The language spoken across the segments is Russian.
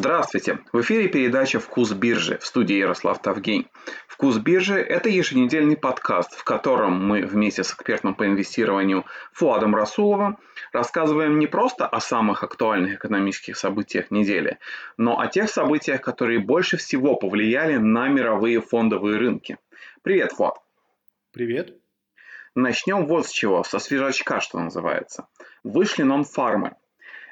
Здравствуйте! В эфире передача «Вкус биржи» в студии Ярослав Тавгень. «Вкус биржи» – это еженедельный подкаст, в котором мы вместе с экспертом по инвестированию Фуадом Расуловым рассказываем не просто о самых актуальных экономических событиях недели, но о тех событиях, которые больше всего повлияли на мировые фондовые рынки. Привет, Фуад! Привет! Начнем вот с чего, со свежачка, что называется. Вышли нон-фармы –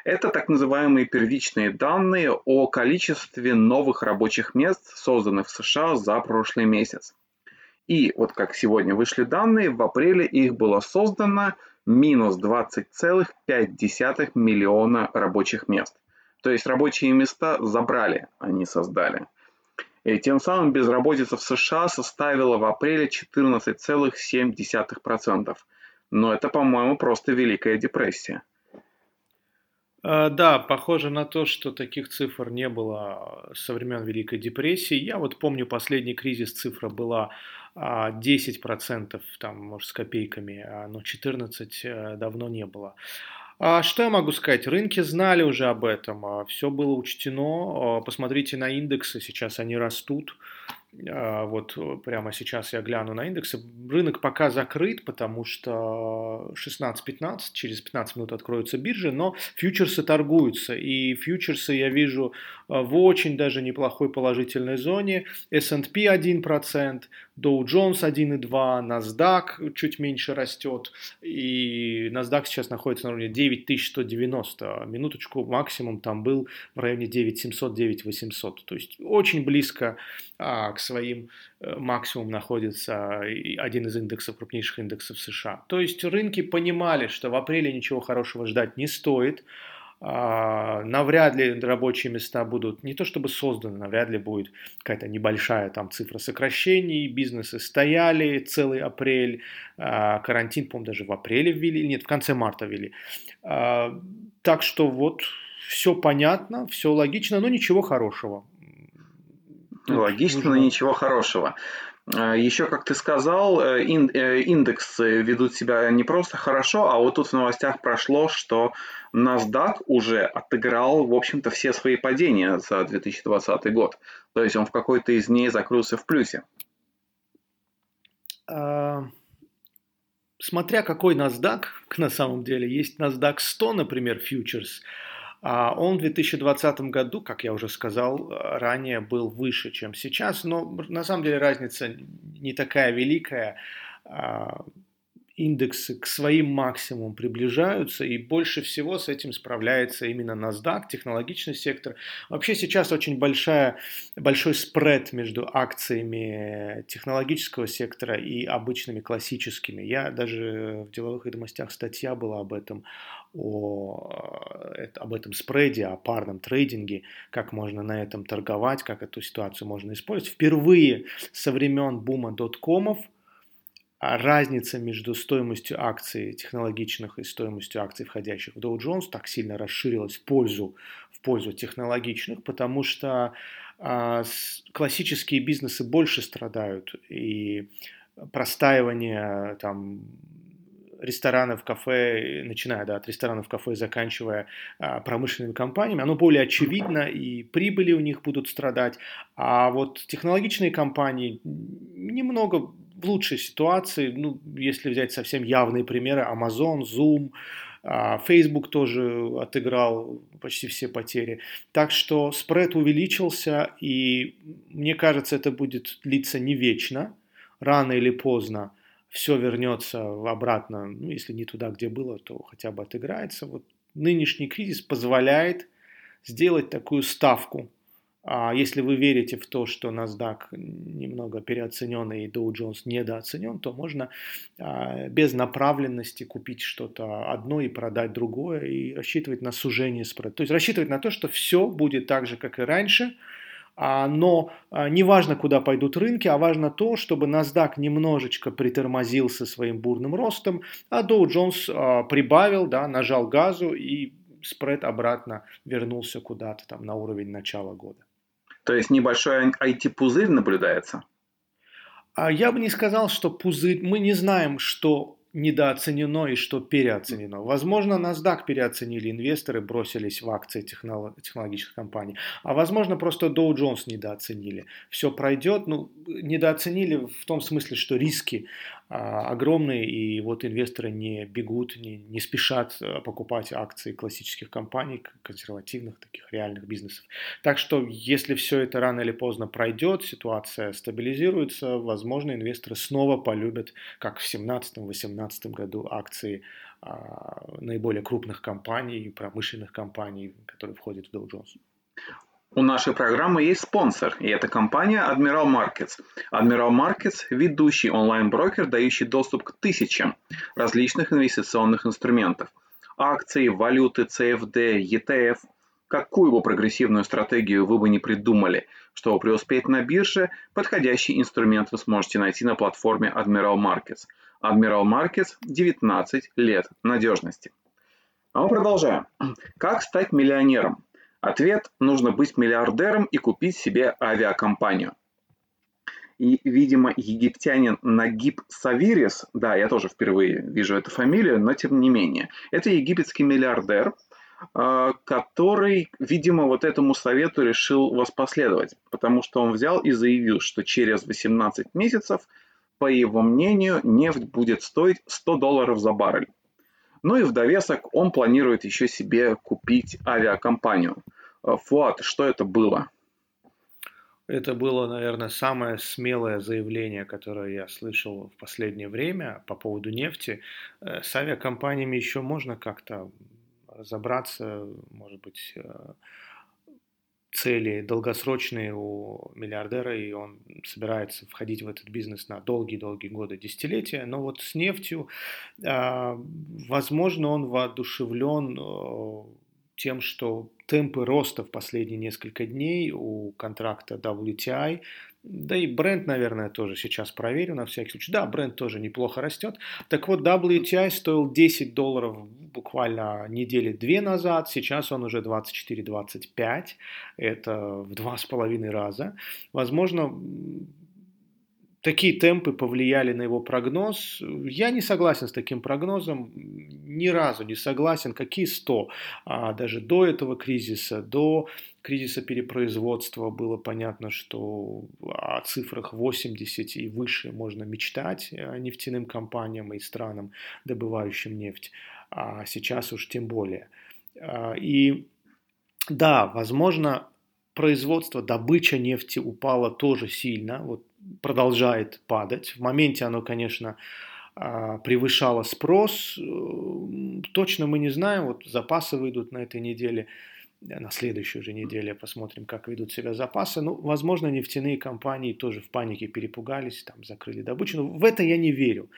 это так называемые первичные данные о количестве новых рабочих мест, созданных в США за прошлый месяц. И вот как сегодня вышли данные, в апреле их было создано минус 20,5 миллиона рабочих мест. То есть рабочие места забрали, а не создали. И тем самым безработица в США составила в апреле 14,7%. Но это, по-моему, просто Великая депрессия. А, да, похоже на то, что таких цифр не было со времен Великой депрессии. Я вот помню последний кризис, цифра была 10%, а, там, может, с копейками, а, но 14% э, давно не было. А что я могу сказать? Рынки знали уже об этом, все было учтено. Посмотрите на индексы, сейчас они растут. А, вот э, прямо сейчас я гляну на индексы. Рынок пока закрыт, потому что 16-15, через 15 минут откроются биржи, но фьючерсы торгуются. И фьючерсы я вижу э, в очень даже неплохой положительной зоне. S&P 1%, Dow Jones 1,2, NASDAQ чуть меньше растет. И NASDAQ сейчас находится на уровне 9190. Минуточку максимум там был в районе 9700-9800. То есть очень близко а, к своим э, максимумам находится один из индексов, крупнейших индексов США. То есть рынки понимали, что в апреле ничего хорошего ждать не стоит, а, навряд ли рабочие места будут не то чтобы созданы, навряд ли будет какая-то небольшая там цифра сокращений, бизнесы стояли целый апрель, а, карантин, по-моему, даже в апреле ввели, нет, в конце марта ввели. А, так что вот все понятно, все логично, но ничего хорошего. Логично, нужно... но ничего хорошего. А, Еще, как ты сказал, э, э, индексы ведут себя не просто хорошо, а вот тут в новостях прошло, что NASDAQ уже отыграл, в общем-то, все свои падения за 2020 год. То есть он в какой-то из дней закрылся в плюсе. А, смотря какой NASDAQ, на самом деле, есть NASDAQ 100, например, фьючерс, он в 2020 году, как я уже сказал, ранее был выше, чем сейчас, но на самом деле разница не такая великая. Индексы к своим максимумам приближаются, и больше всего с этим справляется именно NASDAQ, технологичный сектор. Вообще сейчас очень большая, большой спред между акциями технологического сектора и обычными классическими. Я даже в деловых ведомостях статья была об этом, о, э, об этом спреде, о парном трейдинге, как можно на этом торговать, как эту ситуацию можно использовать. Впервые со времен бума доткомов – разница между стоимостью акций технологичных и стоимостью акций, входящих в Dow Jones, так сильно расширилась в пользу, в пользу технологичных, потому что а, классические бизнесы больше страдают, и простаивание там, ресторанов, кафе, начиная да, от ресторанов, кафе, заканчивая а, промышленными компаниями, оно более очевидно, и прибыли у них будут страдать. А вот технологичные компании немного лучшей ситуации, ну, если взять совсем явные примеры, Amazon, Zoom, а, Facebook тоже отыграл почти все потери. Так что спред увеличился, и мне кажется, это будет длиться не вечно. Рано или поздно все вернется обратно, ну, если не туда, где было, то хотя бы отыграется. Вот нынешний кризис позволяет сделать такую ставку если вы верите в то, что NASDAQ немного переоценен и Dow Jones недооценен, то можно а, без направленности купить что-то одно и продать другое и рассчитывать на сужение спреда. То есть рассчитывать на то, что все будет так же, как и раньше, а, но не важно, куда пойдут рынки, а важно то, чтобы NASDAQ немножечко притормозил со своим бурным ростом, а Dow Jones прибавил, да, нажал газу и спред обратно вернулся куда-то там на уровень начала года. То есть небольшой IT-пузырь наблюдается? А я бы не сказал, что пузырь... Мы не знаем, что недооценено и что переоценено. Возможно, NASDAQ переоценили инвесторы, бросились в акции технологических компаний, а возможно, просто Dow Jones недооценили. Все пройдет, ну, недооценили в том смысле, что риски огромные, и вот инвесторы не бегут, не, не спешат а, покупать акции классических компаний, консервативных, таких реальных бизнесов. Так что, если все это рано или поздно пройдет, ситуация стабилизируется, возможно, инвесторы снова полюбят, как в 2017-2018 году, акции а, наиболее крупных компаний, промышленных компаний, которые входят в Dow Jones. У нашей программы есть спонсор, и это компания Admiral Markets. Admiral Markets – ведущий онлайн-брокер, дающий доступ к тысячам различных инвестиционных инструментов. Акции, валюты, CFD, ETF. Какую бы прогрессивную стратегию вы бы не придумали, чтобы преуспеть на бирже, подходящий инструмент вы сможете найти на платформе Admiral Markets. Admiral Markets – 19 лет надежности. А мы продолжаем. Как стать миллионером? Ответ – нужно быть миллиардером и купить себе авиакомпанию. И, видимо, египтянин Нагиб Савирис, да, я тоже впервые вижу эту фамилию, но тем не менее, это египетский миллиардер, а, который, видимо, вот этому совету решил воспоследовать, потому что он взял и заявил, что через 18 месяцев, по его мнению, нефть будет стоить 100 долларов за баррель. Ну и в довесок он планирует еще себе купить авиакомпанию. Э, Фуат, что это было? Это было, наверное, самое смелое заявление, которое я слышал в последнее время по поводу нефти. Э, с авиакомпаниями еще можно как-то разобраться, может быть, э, цели долгосрочные у миллиардера, и он собирается входить в этот бизнес на долгие-долгие годы, десятилетия. Но вот с нефтью, а, возможно, он воодушевлен э, тем, что темпы роста в последние несколько дней у контракта WTI да и бренд, наверное, тоже сейчас проверю на всякий случай. Да, бренд тоже неплохо растет. Так вот, WTI стоил 10 долларов буквально недели две назад. Сейчас он уже 24-25. Это в два с половиной раза. Возможно, такие темпы повлияли на его прогноз. Я не согласен с таким прогнозом, ни разу не согласен. Какие 100? А даже до этого кризиса, до кризиса перепроизводства было понятно, что о цифрах 80 и выше можно мечтать э, нефтяным компаниям и странам, добывающим нефть, а сейчас уж тем более. А, и да, возможно, производство, добыча нефти упала тоже сильно, вот продолжает падать. В моменте оно, конечно, а, превышало спрос. Э, точно мы не знаем, вот запасы выйдут на этой неделе, на следующей уже неделе посмотрим, как ведут себя запасы. Ну, возможно, нефтяные компании тоже в панике перепугались, там закрыли добычу. Но в это я не верю.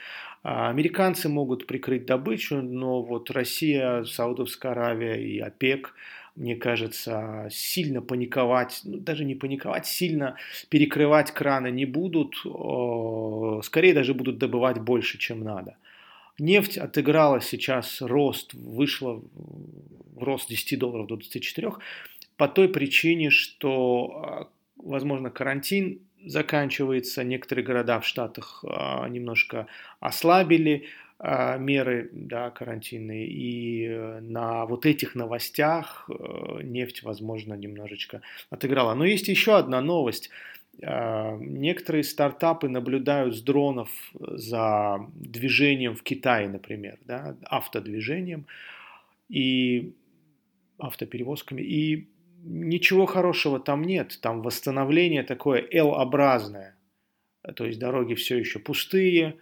А, американцы могут прикрыть добычу, но вот Россия, Саудовская Аравия и ОПЕК – мне кажется, сильно паниковать, ну, даже не паниковать, сильно перекрывать краны не будут, скорее даже будут добывать больше, чем надо. Нефть отыграла сейчас рост, вышла в рост 10 долларов до 24 по той причине, что, а, возможно, карантин заканчивается, некоторые города в Штатах а, немножко ослабили, меры да, карантинные. И э, на вот этих новостях э, нефть, возможно, немножечко отыграла. Но есть еще одна новость. А, некоторые стартапы наблюдают с дронов за движением в Китае, например, да, автодвижением и автоперевозками. И ничего хорошего там нет. Там восстановление такое L-образное. То есть дороги все еще пустые,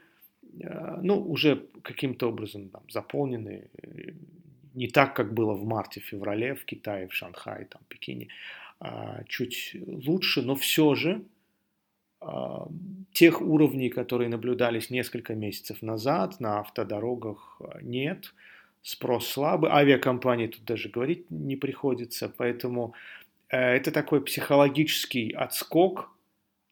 ну, уже каким-то образом там, заполнены, не так, как было в марте-феврале в Китае, в Шанхае, там, Пекине, а чуть лучше, но все же а, тех уровней, которые наблюдались несколько месяцев назад на автодорогах, нет. Спрос слабый, авиакомпании тут даже говорить не приходится, поэтому э, это такой психологический отскок.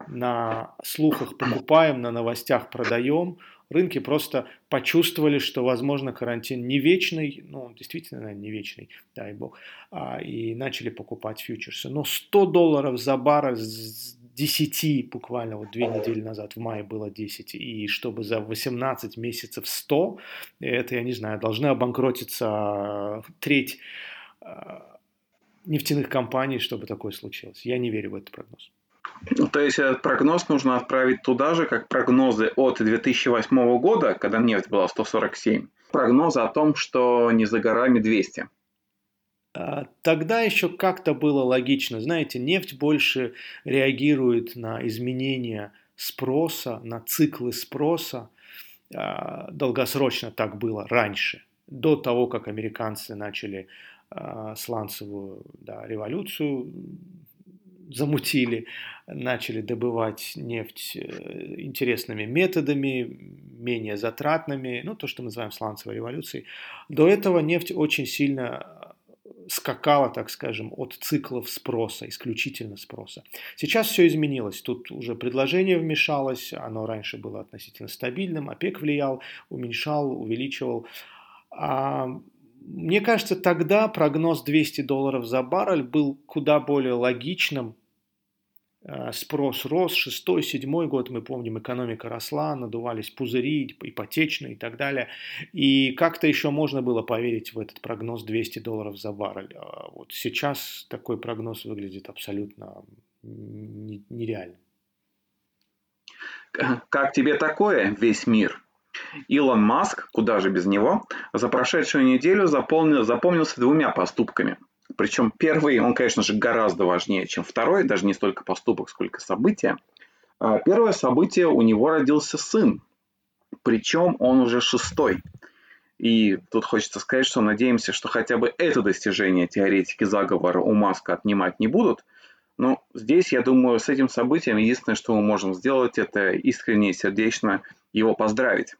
На слухах покупаем, на новостях продаем – рынки просто почувствовали, что, возможно, карантин не вечный, ну, действительно, наверное, не вечный, дай бог, а, и начали покупать фьючерсы. Но 100 долларов за баррель 10 буквально вот две недели назад, в мае было 10, и чтобы за 18 месяцев 100, это, я не знаю, должны обанкротиться треть нефтяных компаний, чтобы такое случилось. Я не верю в этот прогноз. То есть этот прогноз нужно отправить туда же, как прогнозы от 2008 года, когда нефть была 147. Прогнозы о том, что не за горами 200. А, тогда еще как-то было логично. Знаете, нефть больше реагирует на изменения спроса, на циклы спроса. А, долгосрочно так было раньше, до того, как американцы начали а, сланцевую да, революцию замутили, начали добывать нефть э, интересными методами, менее затратными, ну, то, что мы называем сланцевой революцией. До этого нефть очень сильно скакала, так скажем, от циклов спроса, исключительно спроса. Сейчас все изменилось. Тут уже предложение вмешалось, оно раньше было относительно стабильным, ОПЕК влиял, уменьшал, увеличивал. А мне кажется, тогда прогноз 200 долларов за баррель был куда более логичным. Э, спрос рос, шестой, седьмой год, мы помним, экономика росла, надувались пузыри ипотечные и так далее. И как-то еще можно было поверить в этот прогноз 200 долларов за баррель. А вот сейчас такой прогноз выглядит абсолютно нереальным. Как тебе такое, весь мир? Илон Маск, куда же без него, за прошедшую неделю заполнил, запомнился двумя поступками. Причем первый, он, конечно же, гораздо важнее, чем второй, даже не столько поступок, сколько событие. А первое событие, у него родился сын, причем он уже шестой. И тут хочется сказать, что надеемся, что хотя бы это достижение теоретики заговора у Маска отнимать не будут. Но здесь, я думаю, с этим событием единственное, что мы можем сделать, это искренне и сердечно его поздравить.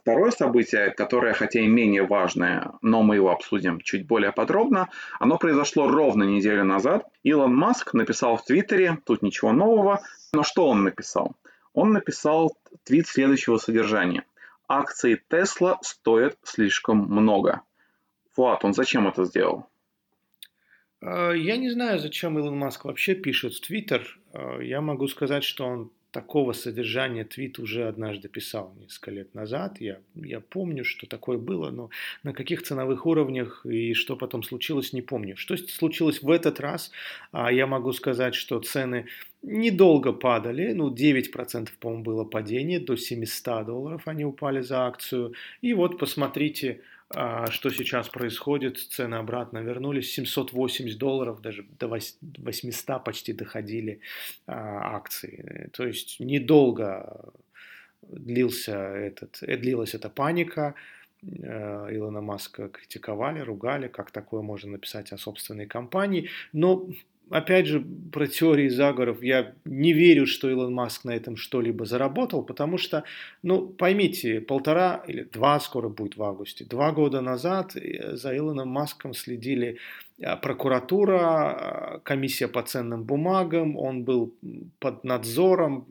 Второе событие, которое, хотя и менее важное, но мы его обсудим чуть более подробно, оно произошло ровно неделю назад. Илон Маск написал в Твиттере, тут ничего нового, но что он написал? Он написал твит следующего содержания. Акции Тесла стоят слишком много. Влад, он зачем это сделал? А, я не знаю, зачем Илон Маск вообще пишет в Твиттер. А, я могу сказать, что он такого содержания твит уже однажды писал несколько лет назад. Я, я помню, что такое было, но на каких ценовых уровнях и что потом случилось, не помню. Что случилось в этот раз, а я могу сказать, что цены недолго падали, ну 9% по-моему было падение, до 700 долларов они упали за акцию. И вот посмотрите, что сейчас происходит, цены обратно вернулись, 780 долларов, даже до 800 почти доходили а, акции. То есть недолго длился этот, э, длилась эта паника, э, Илона Маска критиковали, ругали, как такое можно написать о собственной компании. Но опять же, про теории заговоров. Я не верю, что Илон Маск на этом что-либо заработал, потому что, ну, поймите, полтора или два скоро будет в августе, два года назад э, за Илоном Маском следили прокуратура, э, комиссия по ценным бумагам, он был под надзором,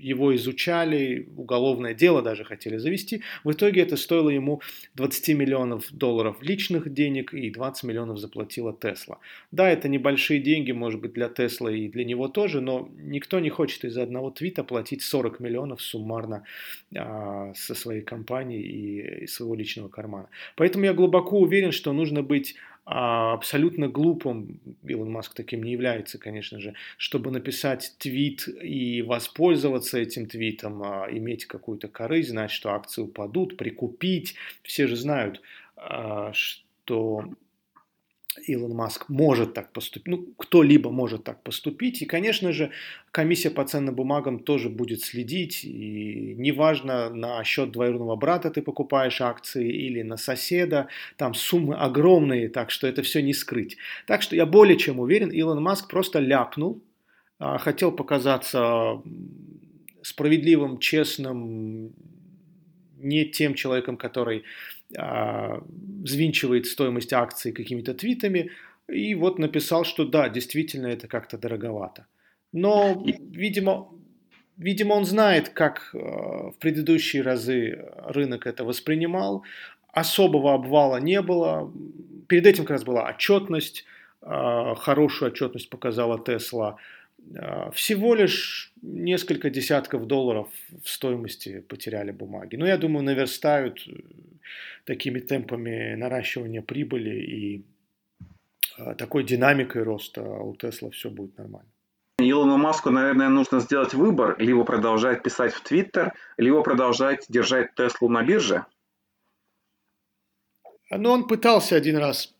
его изучали, уголовное дело даже хотели завести. В итоге это стоило ему 20 миллионов долларов личных денег и 20 миллионов заплатила Тесла. Да, это небольшие деньги, может быть, для Тесла и для него тоже, но никто не хочет из-за одного твита платить 40 миллионов суммарно а, со своей компании и, и своего личного кармана. Поэтому я глубоко уверен, что нужно быть абсолютно глупым, Илон Маск таким не является, конечно же, чтобы написать твит и воспользоваться этим твитом, а, иметь какую-то корысть, знать, что акции упадут, прикупить. Все же знают, а, что Илон Маск может так поступить, ну, кто-либо может так поступить. И, конечно же, комиссия по ценным бумагам тоже будет следить. И неважно, на счет двоюродного брата ты покупаешь акции или на соседа, там суммы огромные, так что это все не скрыть. Так что я более чем уверен, Илон Маск просто ляпнул, а, хотел показаться справедливым, честным, не тем человеком, который взвинчивает стоимость акций какими-то твитами, и вот написал, что да, действительно это как-то дороговато. Но, видимо, видимо, он знает, как э, в предыдущие разы рынок это воспринимал. Особого обвала не было. Перед этим как раз была отчетность. Э, хорошую отчетность показала Тесла. а, всего лишь несколько десятков долларов в стоимости потеряли бумаги. Но я думаю, наверстают э, такими темпами наращивания прибыли и а, такой динамикой роста у Тесла все будет нормально. Илону Маску, наверное, нужно сделать выбор, либо продолжать писать в Твиттер, либо продолжать держать Теслу на бирже. Ну, он пытался один раз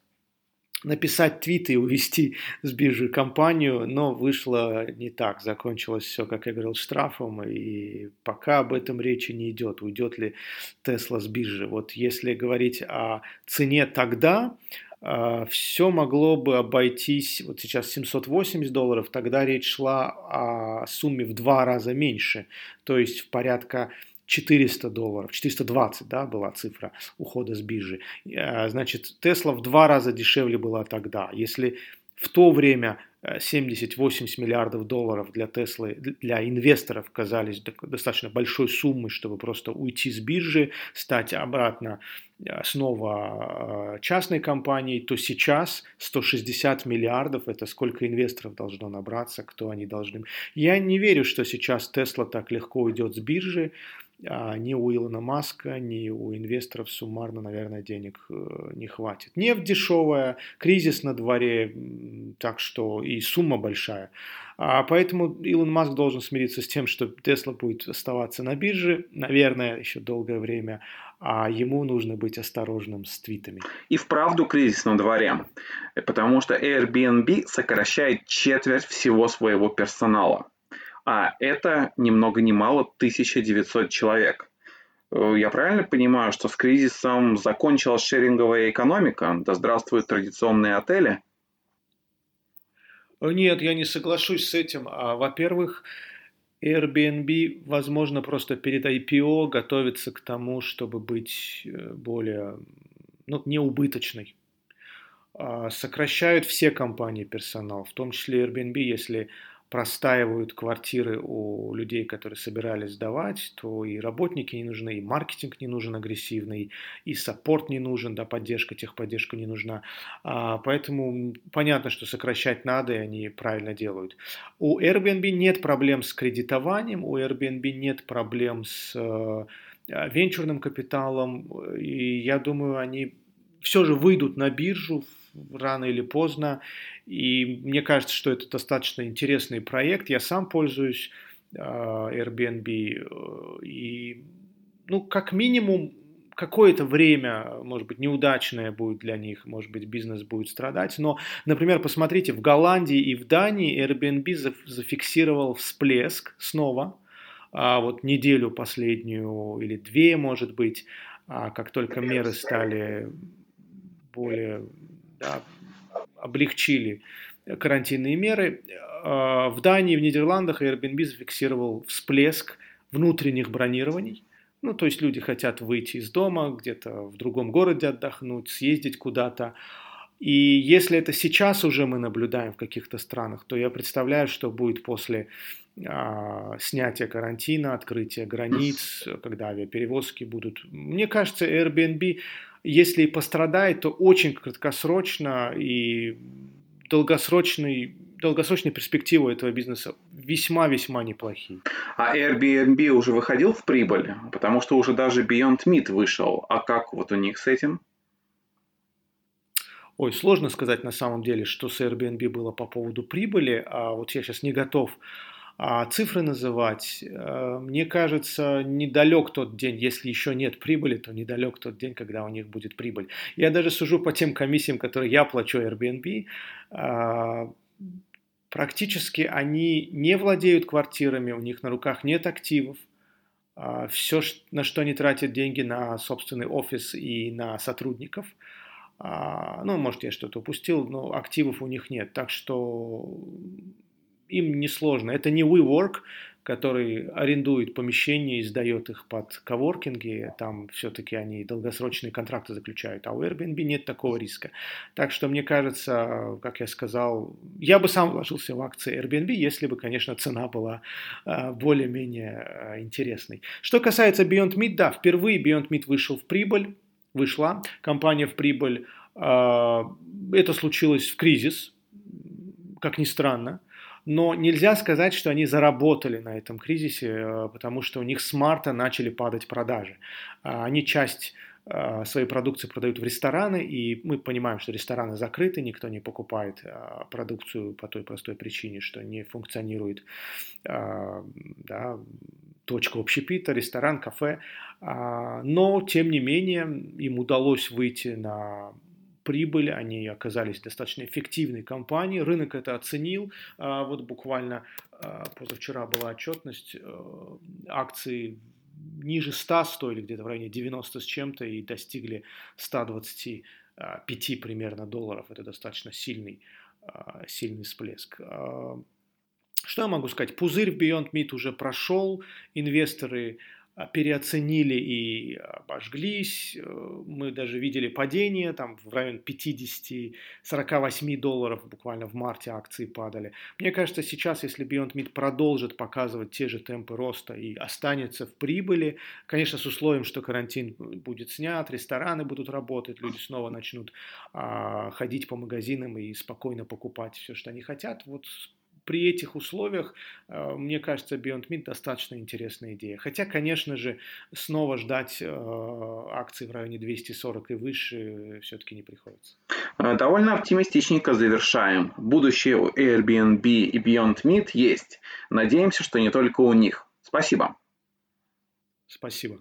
написать твит и увести с биржи компанию, но вышло не так. Закончилось все, как я говорил, штрафом, и пока об этом речи не идет, уйдет ли Тесла с биржи. Вот если говорить о цене тогда, а, все могло бы обойтись, вот сейчас 780 долларов, тогда речь шла о сумме в два раза меньше, то есть в порядка 400 долларов, 420, да, была цифра ухода с биржи. Э, значит, Тесла в два раза дешевле была тогда. Если в то время 70-80 э, миллиардов долларов для Теслы, для инвесторов казались достаточно большой суммой, чтобы просто уйти с биржи, стать обратно э, снова частной компанией, то сейчас 160 миллиардов – это сколько инвесторов должно набраться, кто они должны. Я не верю, что сейчас Тесла так легко уйдет с биржи. А ни у Илона Маска, ни у инвесторов суммарно, наверное, денег э, не хватит. Нефть дешевая, кризис на дворе, так что и сумма большая. А поэтому Илон Маск должен смириться с тем, что Тесла будет оставаться на бирже, наверное, еще долгое время, а ему нужно быть осторожным с твитами. И вправду кризис на дворе, потому что Airbnb сокращает четверть всего своего персонала а это ни много ни мало 1900 человек. Э, я правильно понимаю, что с кризисом закончилась шеринговая экономика? Да здравствуют традиционные отели? Нет, я не соглашусь с этим. А, во-первых, Airbnb, возможно, просто перед IPO готовится к тому, чтобы быть э, более ну, неубыточной. А, сокращают все компании персонал, в том числе Airbnb, если простаивают квартиры у людей, которые собирались сдавать, то и работники не нужны, и маркетинг не нужен агрессивный, и саппорт не нужен, да, поддержка, техподдержка не нужна. А, поэтому понятно, что сокращать надо, и они правильно делают. У Airbnb нет проблем с кредитованием, у Airbnb нет проблем с э, венчурным капиталом, и я думаю, они все же выйдут на биржу рано или поздно. И мне кажется, что это достаточно интересный проект. Я сам пользуюсь э, Airbnb. Э, и, ну, как минимум, какое-то время, может быть, неудачное будет для них, может быть, бизнес будет страдать. Но, например, посмотрите, в Голландии и в Дании Airbnb зафиксировал всплеск снова, а вот неделю последнюю или две, может быть, а как только меры стали более да, облегчили карантинные меры. А, в Дании, в Нидерландах Airbnb зафиксировал всплеск внутренних бронирований. Ну, то есть люди хотят выйти из дома, где-то в другом городе отдохнуть, съездить куда-то. И если это сейчас уже мы наблюдаем в каких-то странах, то я представляю, что будет после а, снятия карантина, открытия границ, когда авиаперевозки будут. Мне кажется, Airbnb если и пострадает, то очень краткосрочно и долгосрочный долгосрочные перспективы этого бизнеса весьма-весьма неплохие. А Airbnb уже выходил в прибыль? Потому что уже даже Beyond Meat вышел. А как вот у них с этим? Ой, сложно сказать на самом деле, что с Airbnb было по поводу прибыли. А вот я сейчас не готов а цифры называть, э, мне кажется, недалек тот день, если еще нет прибыли, то недалек тот день, когда у них будет прибыль. Я даже сужу по тем комиссиям, которые я плачу Airbnb, а, практически они не владеют квартирами, у них на руках нет активов. А, Все, на что они тратят деньги, на собственный офис и на сотрудников. Ну, может, я что-то упустил, но активов у них нет. Так что им несложно. Это не WeWork, который арендует помещения и сдает их под коворкинги, там все-таки они долгосрочные контракты заключают, а у Airbnb нет такого риска. Так что мне кажется, как я сказал, я бы сам вложился в акции Airbnb, если бы, конечно, цена была а, более-менее а, интересной. Что касается Beyond Meat, да, впервые Beyond Meat вышел в прибыль, вышла компания в прибыль. А, это случилось в кризис, как ни странно Но нельзя сказать, что они заработали на этом кризисе, э, потому что у них с марта начали падать продажи. А они часть э, своей продукции продают в рестораны, и мы понимаем, что рестораны закрыты, никто не покупает э, продукцию по той простой причине, что не функционирует да, точка общепита, ресторан, кафе. А, но, тем не менее, им удалось выйти на прибыль, они оказались достаточно эффективной компанией, рынок это оценил, а, вот буквально а, позавчера была отчетность, э, акции ниже 100 стоили где-то в районе 90 с чем-то и достигли 125 примерно долларов, это достаточно сильный, сильный всплеск. Что я могу сказать? Пузырь в Beyond Meat уже прошел, инвесторы а, переоценили и обожглись. Э, мы даже видели падение, там в районе 50-48 долларов буквально в марте акции падали. Мне кажется, сейчас, если Beyond Meat продолжит показывать те же темпы роста и останется в прибыли, конечно, с условием, что карантин будет снят, рестораны будут работать, люди снова начнут а, ходить по магазинам и спокойно покупать все, что они хотят, вот при этих условиях, э, мне кажется, Beyond Meat достаточно интересная идея. Хотя, конечно же, снова ждать э, акций в районе 240 и выше все-таки не приходится. Э, довольно оптимистичненько завершаем. Будущее у Airbnb и Beyond Meat есть. Надеемся, что не только у них. Спасибо. Спасибо.